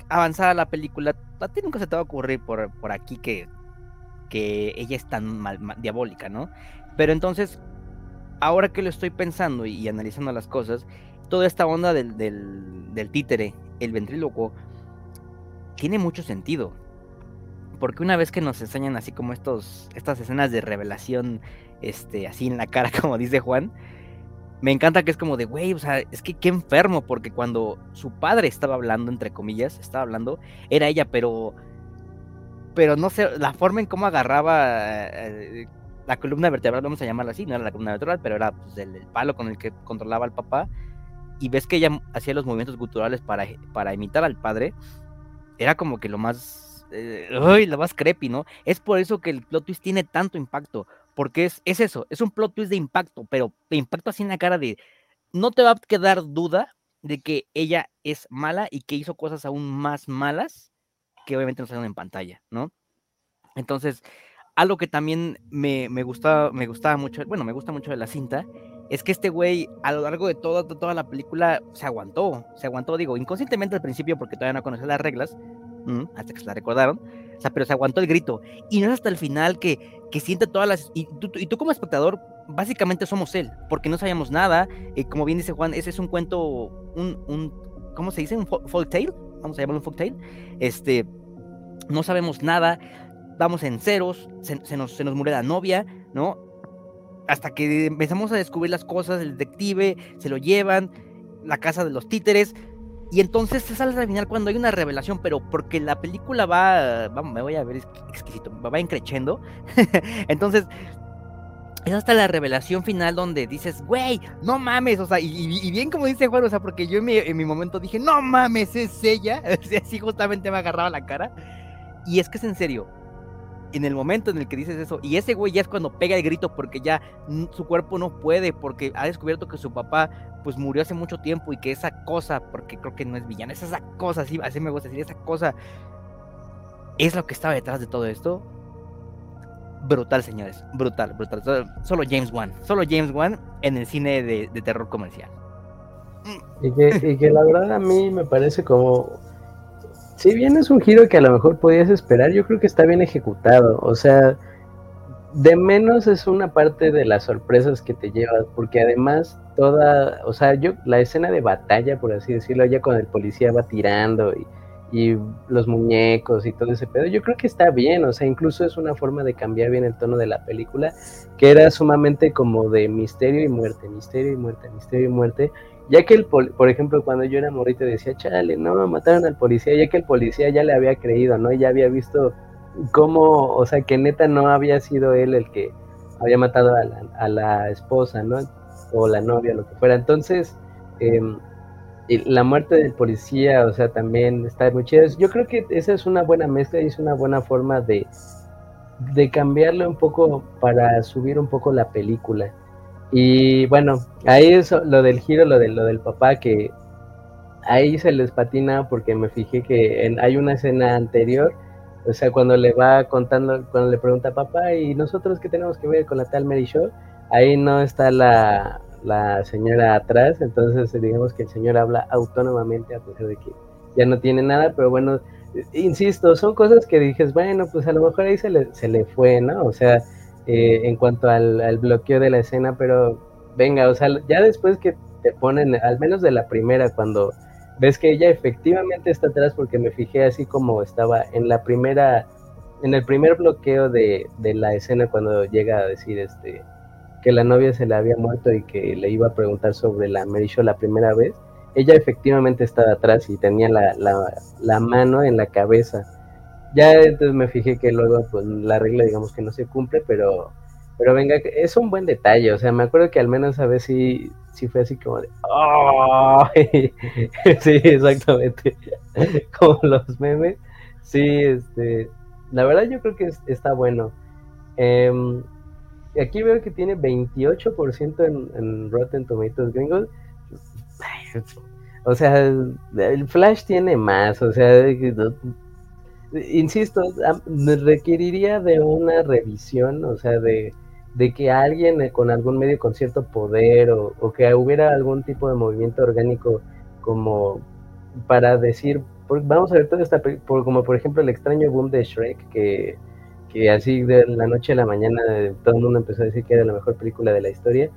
avanzada la película, a ti nunca se te va a ocurrir por, por aquí que, que ella es tan mal, diabólica, ¿no? Pero entonces, ahora que lo estoy pensando y, analizando las cosas, toda esta onda del, del, títere, el ventríloco, tiene mucho sentido. Porque una vez que nos enseñan así como estos, estas escenas de revelación, este, así en la cara, como dice Juan, me encanta que es como de, güey, o sea, es que qué enfermo, porque cuando su padre estaba hablando, entre comillas, estaba hablando, era ella, pero, pero no sé, la forma en cómo agarraba eh, la columna vertebral, vamos a llamarla así, no era la columna vertebral, pero era pues, el, palo con el que controlaba al papá, y ves que ella hacía los movimientos guturales para, para imitar al padre, era como que lo más, eh, uy, lo más creepy, ¿no? Es por eso que el plot twist tiene tanto impacto, porque es, es eso, es un plot twist de impacto, pero de impacto así en la cara de, no te va a quedar duda de que ella es mala y que hizo cosas aún más malas que obviamente no salen en pantalla, ¿no? Entonces, algo que también me, me, gustaba, me gustaba mucho, bueno, me gusta mucho de la cinta, es que este güey a lo largo de toda, toda la película se aguantó, se aguantó, digo, inconscientemente al principio porque todavía no conocía las reglas, hasta que se la recordaron, o sea, pero se aguantó el grito. Y no es hasta el final que, que siente todas las... Y tú, y tú como espectador, básicamente somos él, porque no sabíamos nada. y como bien dice Juan, ese es un cuento, un, un ¿cómo se dice? Un folk tale, vamos a llamarlo un folk tale. Este, no sabemos nada, vamos en ceros, se, se, nos, se nos muere la novia, ¿no? Hasta que empezamos a descubrir las cosas, el detective, se lo llevan, la casa de los títeres, y entonces sale al final cuando hay una revelación, pero porque la película va, vamos, me voy a ver exquisito, va encrechendo. entonces, es hasta la revelación final donde dices, güey, no mames, o sea, y, bien como dice Juan, o sea, porque yo en mi, en mi momento dije, no mames, es ella, así justamente me agarraba la cara. Y es que es en serio, en el momento en el que dices eso, y ese güey ya es cuando pega el grito porque ya su cuerpo no puede, porque ha descubierto que su papá pues murió hace mucho tiempo y que esa cosa, porque creo que no es villana, es esa cosa, así, así me gusta decir, esa cosa es lo que estaba detrás de todo esto. Brutal, señores, brutal, brutal. Solo, James Wan, solo James Wan en el cine de, terror comercial. Y que, y que la verdad a mí me parece como si bien es un giro que a lo mejor podías esperar, yo creo que está bien ejecutado. O sea, de menos es una parte de las sorpresas que te llevas, porque además toda, o sea, yo la escena de batalla, por así decirlo, ya con el policía va tirando y, y los muñecos y todo ese pedo, yo creo que está bien, o sea, incluso es una forma de cambiar bien el tono de la película, que era sumamente como de misterio y muerte, misterio y muerte, misterio y muerte, ya que el, por ejemplo, cuando yo era morrito decía, chale, no, mataron al policía, ya que el policía ya le había creído, ¿no? Ya había visto cómo, o sea, que neta no había sido él el que había matado a la, esposa, ¿no? O la novia, lo que fuera. Entonces, em, la muerte del policía, o sea, también está muy chido. Yo creo que esa es una buena mezcla y es una buena forma de, de cambiarle un poco para subir un poco la película. Y bueno, ahí es lo del giro, lo, de, lo del papá, que ahí se les patina porque me fijé que hay una escena anterior, o sea, cuando le va contando, cuando le pregunta papá, ¿y nosotros qué tenemos que ver con la tal Mary Show? Ahí no está la, la señora atrás, entonces digamos que el señor habla autónomamente a pesar de que ya no tiene nada, pero bueno, insisto, son cosas que dices, bueno, pues a lo mejor ahí se le, se le fue, ¿no? O sea, eh, en cuanto al, bloqueo de la escena, pero venga, o sea, ya después que te ponen, al menos de la primera, cuando ves que ella efectivamente está atrás, porque me fijé así como estaba en la primera, en el primer bloqueo de, la escena cuando llega a decir este, que la novia se le había muerto y que le iba a preguntar sobre la Mary Show la primera vez, ella efectivamente estaba atrás y tenía la, la, mano en la cabeza. Ya entonces me fijé que luego pues la regla digamos que no se cumple, pero pero venga, es un buen detalle, o sea, me acuerdo que al menos a veces sí, sí fue así como de sí, exactamente. como los memes. Sí, este la verdad yo creo que está bueno. Em, aquí veo que tiene 28% en, en Rotten Tomatoes gringos. O sea, el Flash tiene más, o sea, insisto, requeriría de una revisión, o sea, de, de que alguien con algún medio con cierto poder o, o, que hubiera algún tipo de movimiento orgánico como para decir, vamos a ver toda esta, por, como por ejemplo el extraño boom de Shrek, que, que así de la noche a la mañana todo el mundo empezó a decir que era la mejor película de la historia.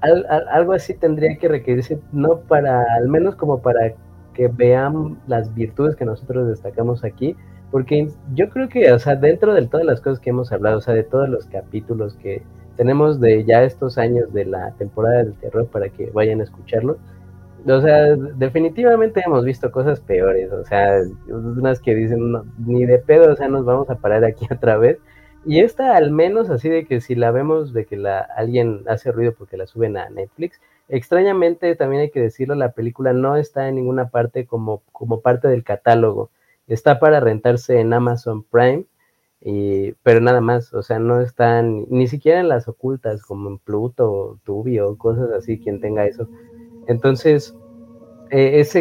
algo así tendría que requerirse, no para, al menos como para que vean las virtudes que nosotros destacamos aquí, porque yo creo que, o sea, dentro de todas las cosas que hemos hablado, o sea, de todos los capítulos que tenemos de ya estos años de la temporada del terror para que vayan a escucharlo, o sea, definitivamente hemos visto cosas peores, o sea, unas que dicen, ni de pedo, o sea, nos vamos a parar aquí otra vez. Y esta al menos así de que si la vemos de que la, alguien hace ruido porque la suben a Netflix, extrañamente también hay que decirlo, la película no está en ninguna parte como, como parte del catálogo, está para rentarse en Amazon Prime, y, pero nada más, o sea, no están ni siquiera en las ocultas como en Pluto, Tubio, cosas así, quien tenga eso entonces, eh, es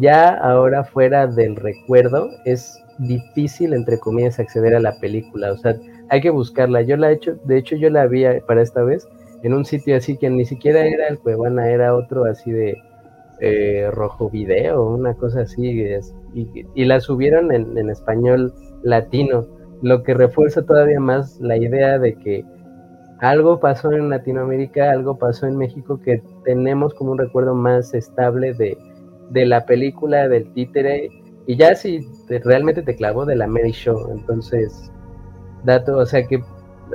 ya ahora fuera del recuerdo, es difícil, entre comillas, acceder a la película. O sea, hay que buscarla. Yo la he hecho, de hecho, yo la vi para esta vez en un sitio así que ni siquiera era el Cuevana, era otro así de eh, rojo video, una cosa así, y, la subieron en, en, español latino, lo que refuerza todavía más la idea de que algo pasó en Latinoamérica, algo pasó en México que tenemos como un recuerdo más estable de, la película, del títere, y ya si realmente te clavó de la Mary Show, entonces, dato, o sea que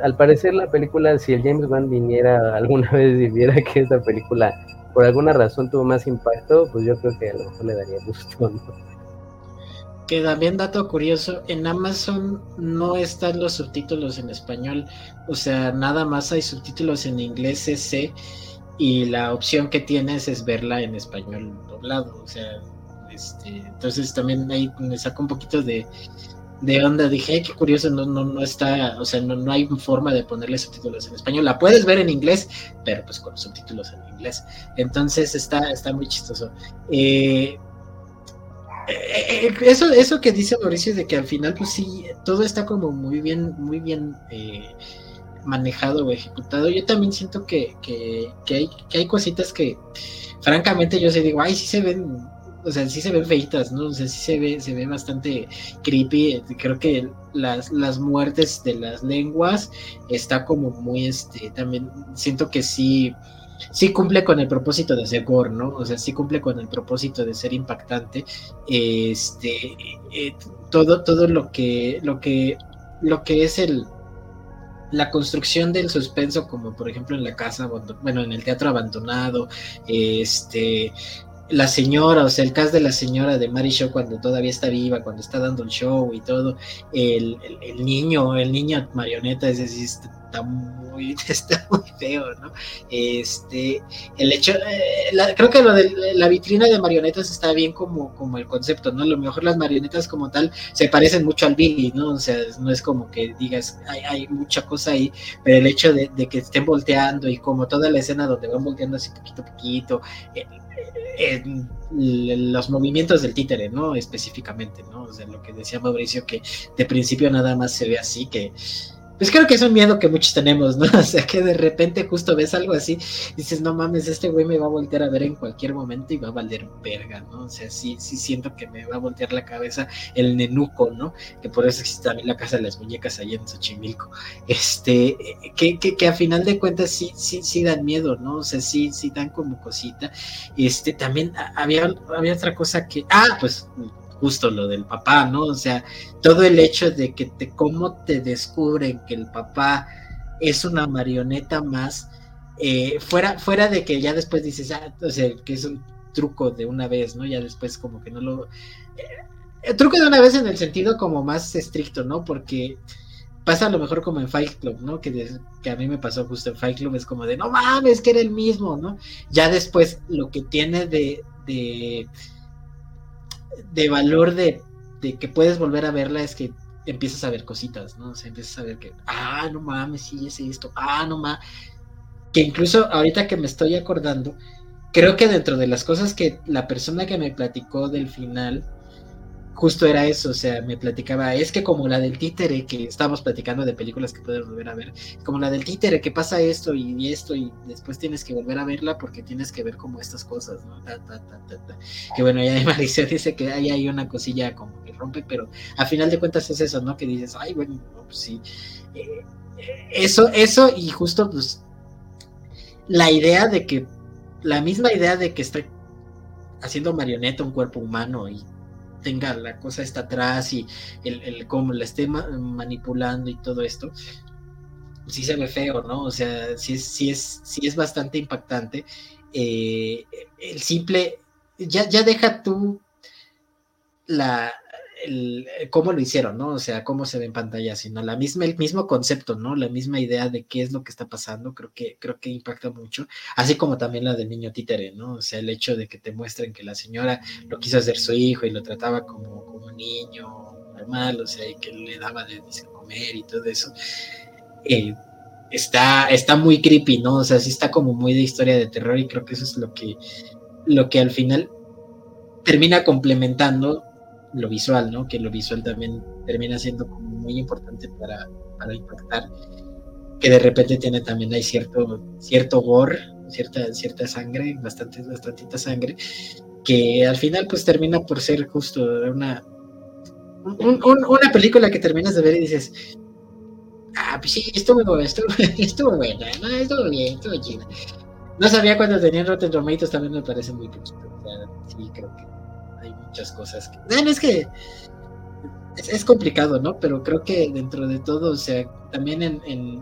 al parecer la película, si el James Wan viniera alguna vez y viera que esta película por alguna razón tuvo más impacto, pues yo creo que a lo mejor le daría gusto, ¿no? Que también dato curioso, en Amazon no están los subtítulos en español, o sea, nada más hay subtítulos en inglés CC y la opción que tienes es verla en español doblado, o sea, este, entonces también ahí me saca un poquito de, de onda, dije, Ay, qué curioso, no, no, no está, o sea, no, no hay forma de ponerle subtítulos en español, la puedes ver en inglés, pero pues con subtítulos en inglés, entonces está, está muy chistoso. Eh, eh, eh, eso, eso que dice Mauricio de que al final, pues sí, todo está como muy bien, muy bien eh, manejado o ejecutado. Yo también siento que, que, hay, que hay cositas que, francamente, yo sí digo, ay, sí se ven, o sea, sí se ven feitas, ¿no? O sea, sí se ve, se ve bastante creepy. Creo que las, las muertes de las lenguas está como muy, este, también siento que sí sí cumple con el propósito de ser gore, ¿no? O sea, sí cumple con el propósito de ser impactante. Este, eh, todo, todo lo que, lo que, lo que es el, la construcción del suspenso, como por ejemplo en la casa, bueno, en el teatro abandonado, este, la señora, o sea, el cast de la señora de Mary Show cuando todavía está viva, cuando está dando el show y todo, el, el, niño, el niño marioneta, es decir, está muy, está muy feo, ¿no? Este, el hecho, eh, creo que lo de la vitrina de marionetas está bien como, como el concepto, ¿no? A lo mejor las marionetas como tal se parecen mucho al Billy, ¿no? O sea, no es como que digas, hay, hay mucha cosa ahí, pero el hecho de, que estén volteando y como toda la escena donde van volteando así poquito a poquito, eh, los movimientos del títere, ¿no? Específicamente, ¿no? O sea, lo que decía Mauricio, que de principio nada más se ve así, que pues creo que es un miedo que muchos tenemos, ¿no? O sea, que de repente justo ves algo así, dices, no mames, este güey me va a voltear a ver en cualquier momento y va a valer verga, ¿no? O sea, sí, sí siento que me va a voltear la cabeza el nenuco, ¿no? Que por eso existe también la casa de las muñecas ahí en Xochimilco. Este, que, que, que a final de cuentas sí, sí, sí dan miedo, ¿no? O sea, sí, sí dan como cosita. Este, también había, había otra cosa que, ah, pues justo lo del papá, ¿no? O sea, todo el hecho de que te, cómo te descubren que el papá es una marioneta más. Eh, fuera, fuera de que ya después dices, ah, o sea, que es un truco de una vez, ¿no? Ya después como que no lo... Eh, truco de una vez en el sentido como más estricto, ¿no? Porque pasa a lo mejor como en Fight Club, ¿no? Que, que a mí me pasó justo en Fight Club, es como de, no mames, que era el mismo, ¿no? Ya después lo que tiene de, de, de valor de, de que puedes volver a verla es que empiezas a ver cositas, ¿no? O sea, empiezas a ver que, ah, no mames, sí, es esto, ah, no mames. Que incluso ahorita que me estoy acordando, creo que dentro de las cosas que la persona que me platicó del final, justo era eso, o sea, me platicaba, es que como la del títere, que estábamos platicando de películas que puedes volver a ver, como la del títere, que pasa esto y, esto, y después tienes que volver a verla porque tienes que ver como estas cosas, ¿no? que bueno, ya Maricel dice que ahí hay una cosilla como que rompe, pero a final de cuentas es eso, ¿no? Que dices, ay, bueno, pues sí. Eh, eso, eso, y justo pues la idea de que, la misma idea de que está haciendo marioneta un cuerpo humano y tenga la cosa está atrás y el, el cómo la esté manipulando y todo esto, sí se ve feo, ¿no? O sea, sí es, sí es, sí es bastante impactante. Eh, el simple, ya, ya deja tú la, el, cómo lo hicieron, ¿no? O sea, cómo se ve en pantalla, sino la misma, el mismo concepto, ¿no? La misma idea de qué es lo que está pasando, creo que, creo que impacta mucho, así como también la del niño títere, ¿no? O sea, el hecho de que te muestren que la señora lo quiso hacer su hijo y lo trataba como, como un niño normal, o sea, y que le daba de, comer y todo eso. Eh, está, está muy creepy, ¿no? O sea, sí está como muy de historia de terror y creo que eso es lo que, lo que al final termina complementando lo visual, ¿no? Que lo visual también termina siendo como muy importante para, para impactar, que de repente tiene también hay cierto, cierto gore, cierta, cierta sangre, bastante, bastantita sangre, que al final pues termina por ser justo una, una película que terminas de ver y dices, ah, pues sí, estuvo, estuvo, estuvo buena, ¿no? estuvo bien, estuvo chida. No sabía cuando tenían Rotten Tomatoes, también me parece muy poquito, o sea, sí, creo que muchas cosas. Que, es que es, complicado, ¿no? Pero creo que dentro de todo, o sea, también en,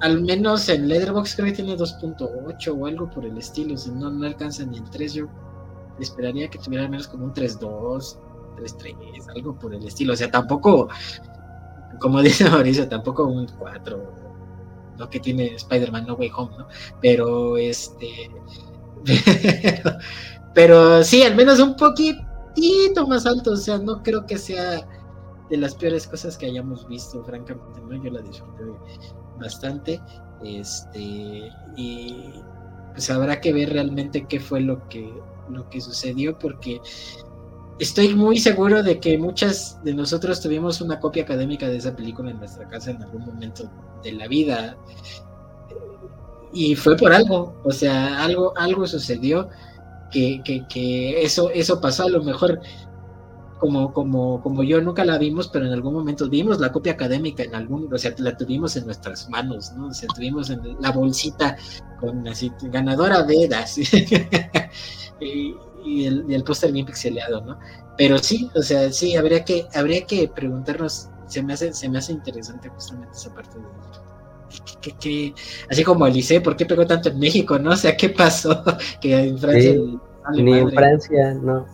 al menos en Letterboxd creo que tiene 2.8 o algo por el estilo, o sea, no, no alcanza ni el 3, yo esperaría que tuviera al menos como un 3.2, 3.3, algo por el estilo, o sea, tampoco, como dice Mauricio, tampoco un 4, lo que tiene Spider-Man No Way Home, ¿no? Pero este... sí, al menos un poquitito más alto. O sea, no creo que sea de las peores cosas que hayamos visto, francamente, ¿no? Yo la disfruté bastante. Este, y pues habrá que ver realmente qué fue lo que, lo que sucedió, porque estoy muy seguro de que muchas de nosotros tuvimos una copia académica de esa película en nuestra casa en algún momento de la vida. Y fue por algo, o sea, algo, algo sucedió que, eso, eso pasó a lo mejor como, como, como yo nunca la vimos, pero en algún momento vimos la copia académica en algún, o sea, la tuvimos en nuestras manos, ¿no? O sea, tuvimos en la bolsita con así, ganadora de edas y, el, y el póster bien pixeleado, ¿no? Pero sí, o sea, sí, habría que, habría que preguntarnos, se me hace, se me hace interesante justamente esa parte de así como Alice, ¿por qué pegó tanto en México? ¿No? O sea, ¿qué pasó? que en Francia. ni en Francia, no.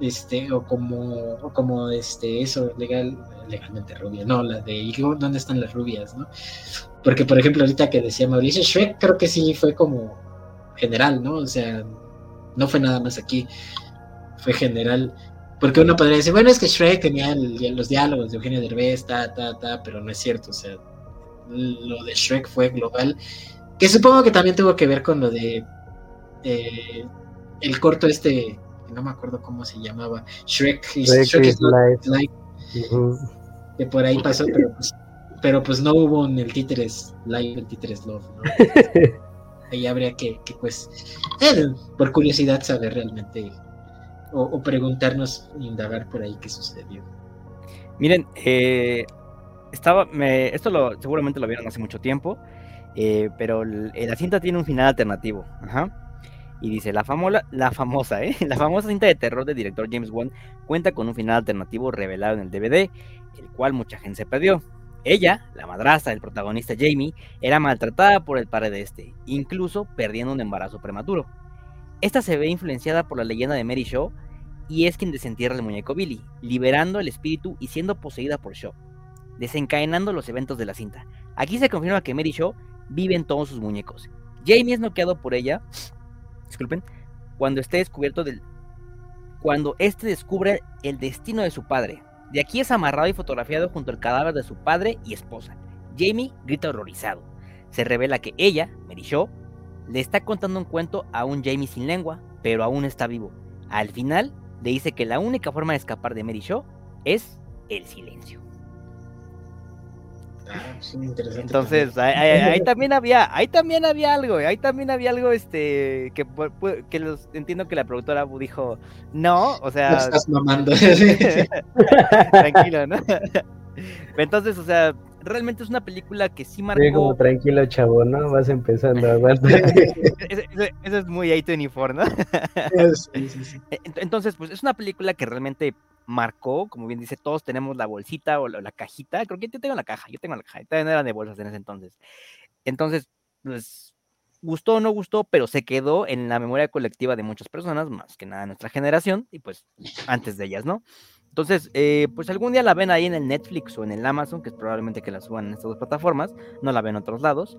Este, o como, como este, eso, legal, legalmente rubia, no, la de ¿dónde están las rubias? ¿no? Porque, por ejemplo, ahorita que decía Mauricio, Shrek creo que sí fue como general, ¿no? O sea, no fue nada más aquí, fue general. Porque uno podría decir, bueno, es que Shrek tenía los diálogos de Eugenio Derbez, ta, ta, ta, pero no es cierto, o sea, lo de Shrek fue global, que supongo que también tuvo que ver con lo de eh, el corto este, no me acuerdo cómo se llamaba, Shrek, Shrek, is que por ahí pasó, pero pues, pero pues no hubo en el títeres live, el títeres love, ahí habría que, pues, eh, por curiosidad saber realmente o, o, preguntarnos, indagar por ahí qué sucedió. Miren, eh, estaba, me, esto lo, seguramente lo vieron hace mucho tiempo, eh, pero la cinta tiene un final alternativo. Y dice, la, famosa, la famosa, ¿eh? La famosa cinta de terror del director James Wan cuenta con un final alternativo revelado en el DVD, el cual mucha gente se perdió. Ella, la madrastra del protagonista Jamie, era maltratada por el padre de este, incluso perdiendo un embarazo prematuro. Esta se ve influenciada por la leyenda de Mary Shaw y es quien desentierra el muñeco Billy, liberando el espíritu y siendo poseída por Shaw, desencadenando los eventos de la cinta. Aquí se confirma que Mary Shaw vive en todos sus muñecos. Jamie es noqueado por ella, disculpen, cuando esté descubierto del cuando éste descubre el destino de su padre. De aquí es amarrado y fotografiado junto al cadáver de su padre y esposa. Jamie grita horrorizado. Se revela que ella, Mary Shaw, le está contando un cuento a un Jamie sin lengua, pero aún está vivo. Al final, le dice que la única forma de escapar de Mary Shaw es el silencio. Ah, sí, interesante Entonces, ahí, ahí- ahí también había, ahí también había algo, ahí también había algo, este, que, que los, entiendo que la productora dijo, no, o No sea, estás mamando. tranquilo, ¿no? Entonces, o sea, realmente es una película que sí Sí, como marcó, tranquilo, chavo, ¿no? Vas empezando, aguanta. eso, eso- eso es muy A24, ¿no? Sí, sí, sí. Ent- Entonces, pues es una película que realmente marcó, como bien dice, todos tenemos la bolsita o la, la cajita, creo que yo tengo la caja, yo tengo la caja, todavía no eran de bolsas en ese entonces. Entonces, pues, gustó o no gustó, pero se quedó en la memoria colectiva de muchas personas, más que nada nuestra generación, y pues antes de ellas, ¿no? Entonces, eh, pues algún día la ven ahí en el Netflix o en el Amazon, que es probablemente que la suban en estas dos plataformas, no la ven en otros lados,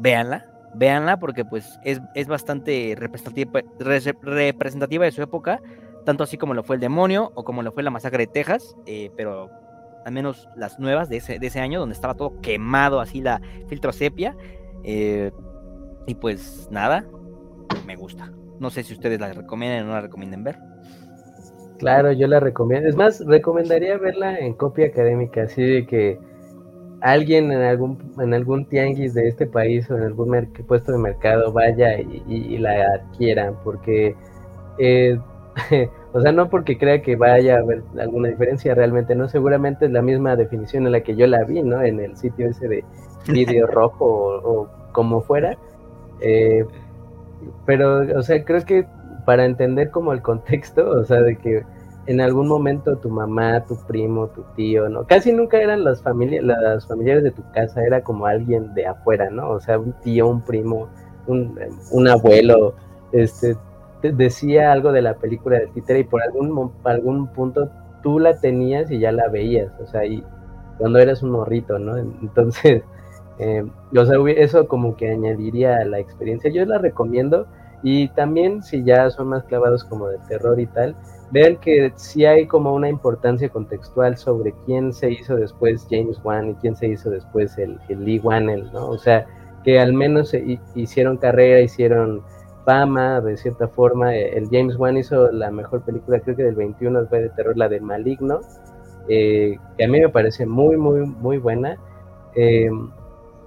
véanla, véanla porque pues es, es bastante representativa, re- representativa de su época, tanto así como lo fue el demonio o como lo fue la masacre de Texas, eh, pero al menos las nuevas de ese, de ese año, donde estaba todo quemado, así la filtro sepia, eh, y pues nada, me gusta. No sé si ustedes la recomienden o no la recomienden ver. Claro, yo la recomiendo. Es más, recomendaría verla en copia académica, así de que alguien en algún en algún tianguis de este país o en algún puesto de mercado vaya y, y- y la adquieran, porque, eh, o sea, no porque crea que vaya a haber alguna diferencia, realmente no, seguramente es la misma definición en la que yo la vi, ¿no? En el sitio ese de vídeo rojo o, o como fuera. Eh, pero, o sea, creo que para entender como el contexto, o sea, de que en algún momento tu mamá, tu primo, tu tío, ¿no? Casi nunca eran las familias, las familiares de tu casa, era como alguien de afuera, ¿no? O sea, un tío, un primo, un, un abuelo, este, te decía algo de la película de títere y por algún, algún punto tú la tenías y ya la veías, o sea, y cuando eras un morrito, ¿no? Entonces, eh, o sea, eso como que añadiría a la experiencia. Yo la recomiendo y también si ya son más clavados como de terror y tal, vean que sí hay como una importancia contextual sobre quién se hizo después James Wan y quién se hizo después el, el Lee Wannell, ¿no? O sea, que al menos hicieron carrera, hicieron fama de cierta forma. Eh, El James Wan hizo la mejor película, creo que del 21 fue de terror, la de Maligno, eh, que a mí me parece muy, muy, muy buena. Eh,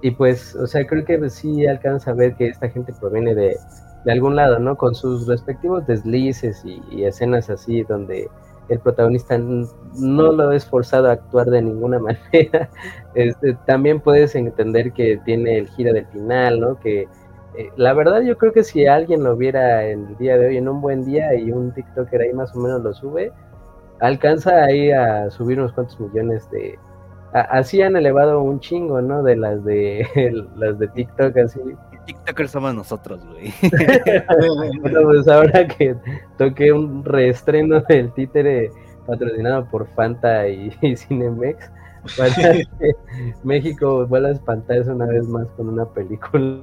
y pues, o sea, creo que sí alcanza a ver que esta gente proviene de, de algún lado, ¿no? Con sus respectivos deslices y, escenas así donde el protagonista no lo es forzado a actuar de ninguna manera. Este, también puedes entender que tiene el giro del final, ¿no? Que eh, la verdad yo creo que si alguien lo viera en el día de hoy, en un buen día y un TikToker ahí más o menos lo sube, alcanza ahí a subir unos cuantos millones de... Así han elevado un chingo, ¿no? De las de las de TikTok, así. TikTokers somos nosotros, güey. Bueno, pues ahora que toqué un reestreno del títere patrocinado por Fanta y, y Cinemex, para que México vuelva a espantarse una vez más con una película.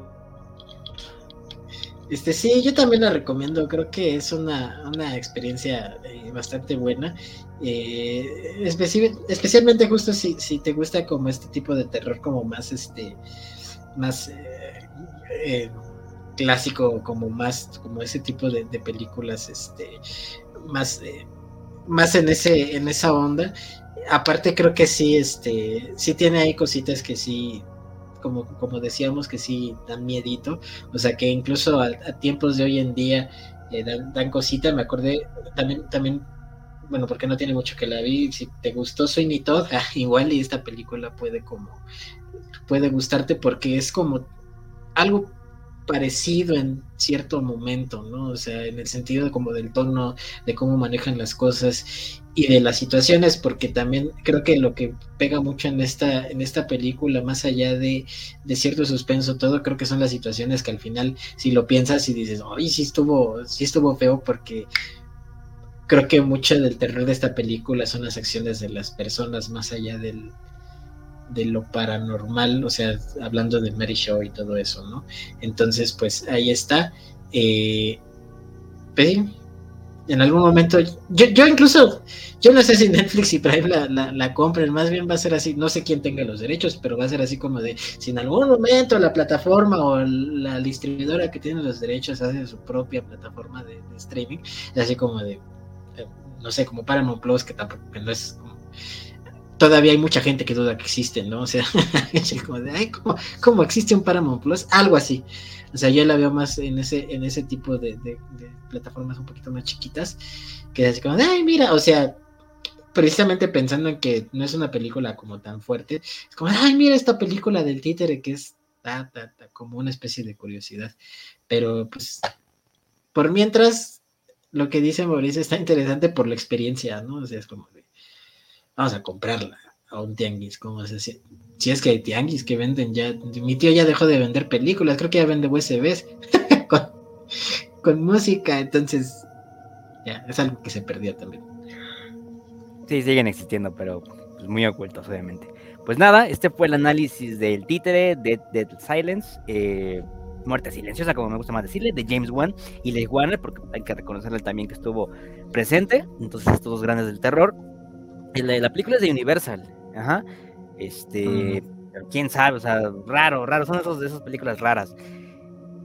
Este sí, yo también la recomiendo. Creo que es una, una experiencia eh, bastante buena. Eh, especi- especialmente justo si, si te gusta como este tipo de terror como más este más eh, eh, clásico, como más como ese tipo de, películas, este más eh, más en ese en esa onda. Aparte creo que sí, este sí tiene ahí cositas que sí como, como decíamos que sí dan miedito, o sea que incluso a, tiempos de hoy en día eh, dan, dan, cosita, me acordé también, también, bueno, porque no tiene mucho que la vi, si te gustó Sweeney Todd, ah, igual y esta película puede como, puede gustarte porque es como algo parecido en cierto momento, ¿no? O sea, en el sentido como del tono, de cómo manejan las cosas y de las situaciones, porque también creo que lo que pega mucho en esta, en esta película, más allá de, de cierto suspenso, todo, creo que son las situaciones que al final, si lo piensas y dices, ay, sí estuvo, sí estuvo feo, porque creo que mucho del terror de esta película son las acciones de las personas, más allá del, de lo paranormal, o sea, hablando de Mary Show y todo eso, ¿no? Entonces, pues ahí está. Eh, en algún momento, yo, yo incluso, yo no sé si Netflix y Prime la, la, compren, más bien va a ser así, no sé quién tenga los derechos, pero va a ser así como de, si en algún momento la plataforma o la distribuidora que tiene los derechos hace su propia plataforma de, streaming, así como de, eh, no sé, como Paramount Plus, que tampoco es todavía hay mucha gente que duda que existen, ¿no? O sea, como de, ay, ¿cómo, existe un Paramount Plus? Algo así. O sea, yo la veo más en ese, en ese tipo de, plataformas un poquito más chiquitas, que es así como de, ay, mira, o sea, precisamente pensando en que no es una película como tan fuerte, es como, ay, mira esta película del títere que es ta, ta, ta, como una especie de curiosidad. Pero pues, por mientras, lo que dice Mauricio está interesante por la experiencia, ¿no? O sea, es como vamos a comprarla a un tianguis, como se Si es que hay tianguis que venden ya, mi tío ya dejó de vender películas, creo que ya vende USBs con, música, entonces ya, es algo que se perdió también. Sí, siguen existiendo, pero pues, muy ocultos, obviamente. Pues nada, este fue el análisis del títere, de Dead Silence, eh, Muerte Silenciosa, como me gusta más decirle, de James Wan y Leigh Warner, porque hay que reconocerle también que estuvo presente. Entonces, estos dos grandes del terror. La, la película es de Universal. Ajá. Este. Quién sabe, o sea, raro, raro. Son esos, de esas películas raras.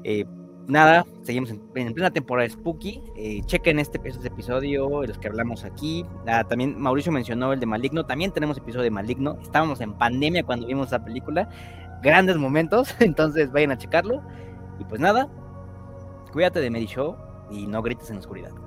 Eh, nada, seguimos en, plena temporada Spooky. Eh, chequen este, este episodio, los que hablamos aquí. Ah, también Mauricio mencionó el de Maligno. También tenemos episodio de Maligno. Estábamos en pandemia cuando vimos esa película. Grandes momentos, entonces vayan a checarlo. Y pues nada, cuídate de Mary Show y no grites en la oscuridad.